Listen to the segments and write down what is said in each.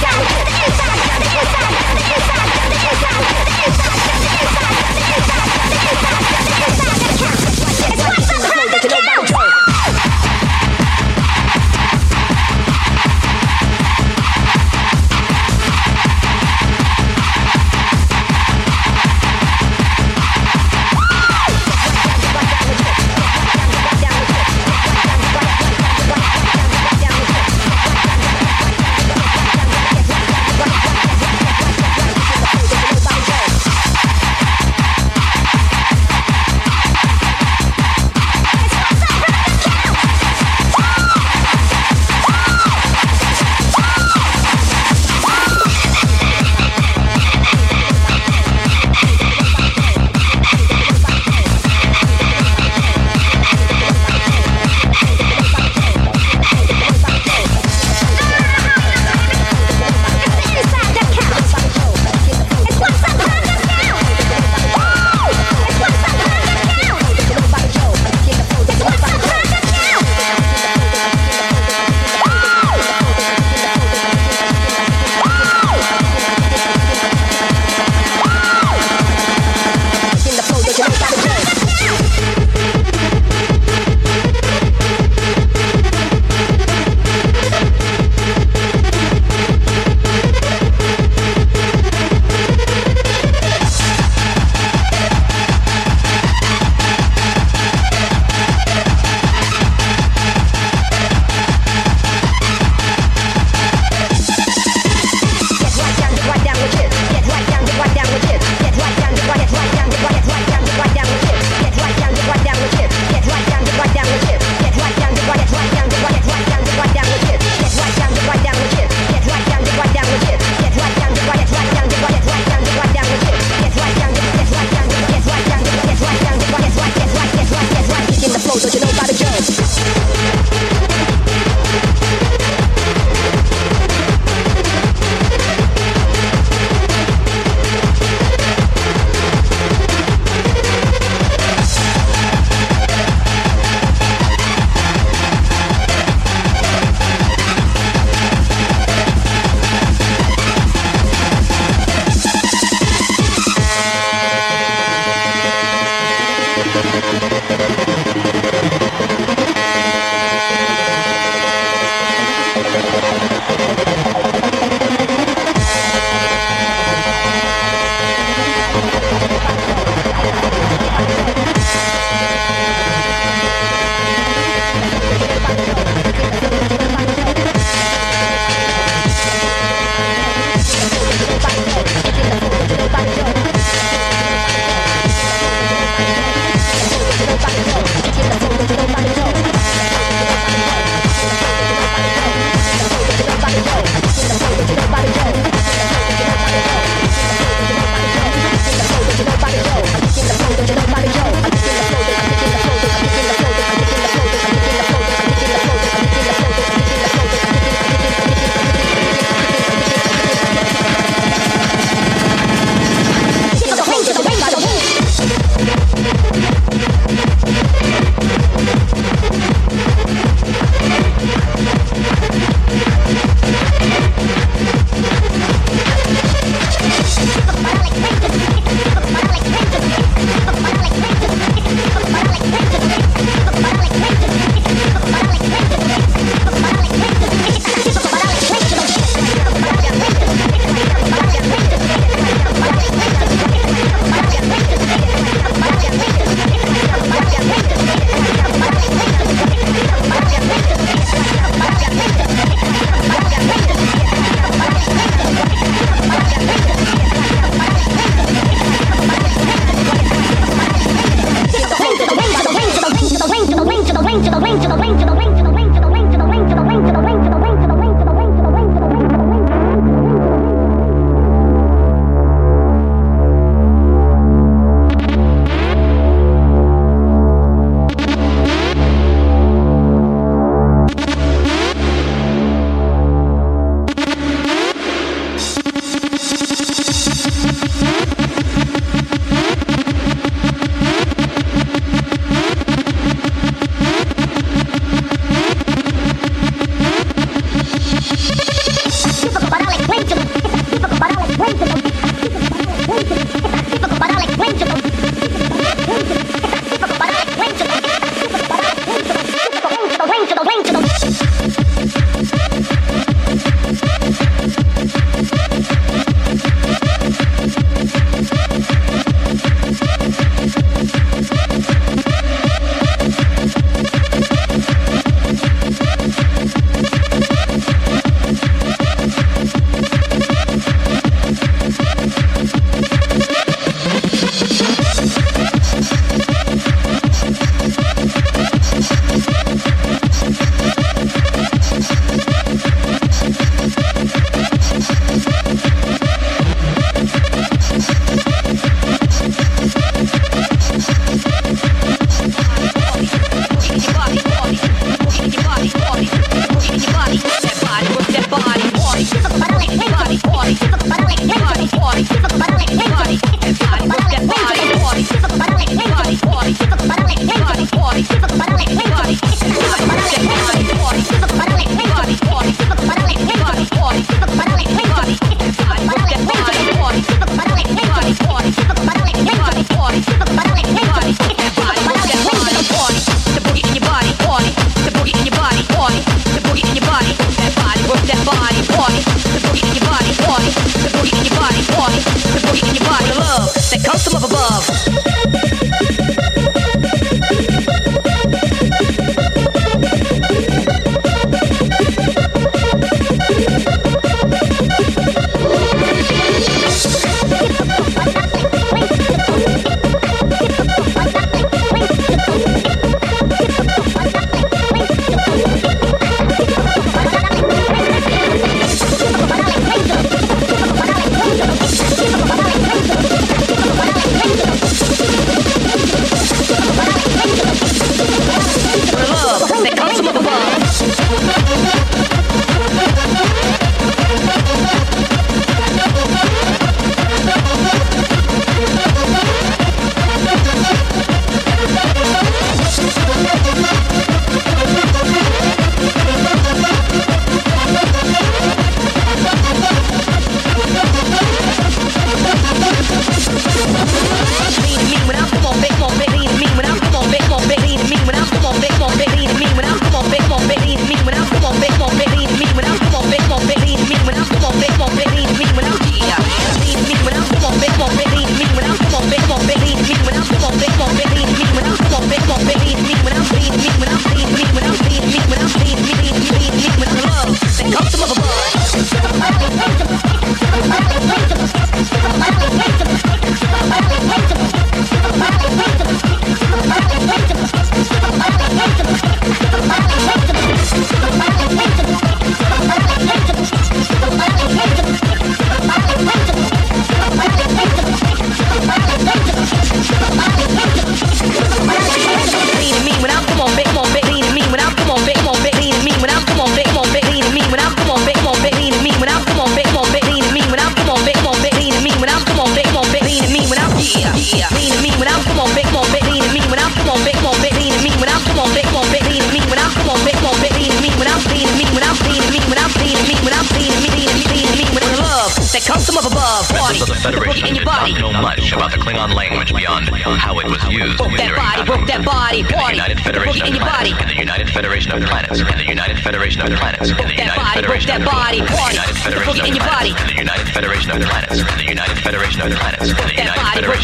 got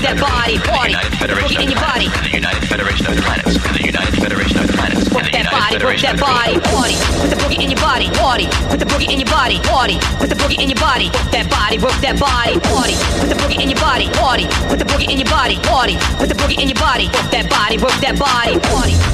that body, party. in the Put the boogie in your body. The United Federation of Planets, the United Federation of Planets, Work that body, work that body, party. Put the boogie in your body, party. Put the boogie in your body, party. Put the boogie in your body, work that body, work that body, party. Put the boogie in your body, party. Put the boogie in your body, party. Put the boogie in your body, work that body, work that body, party.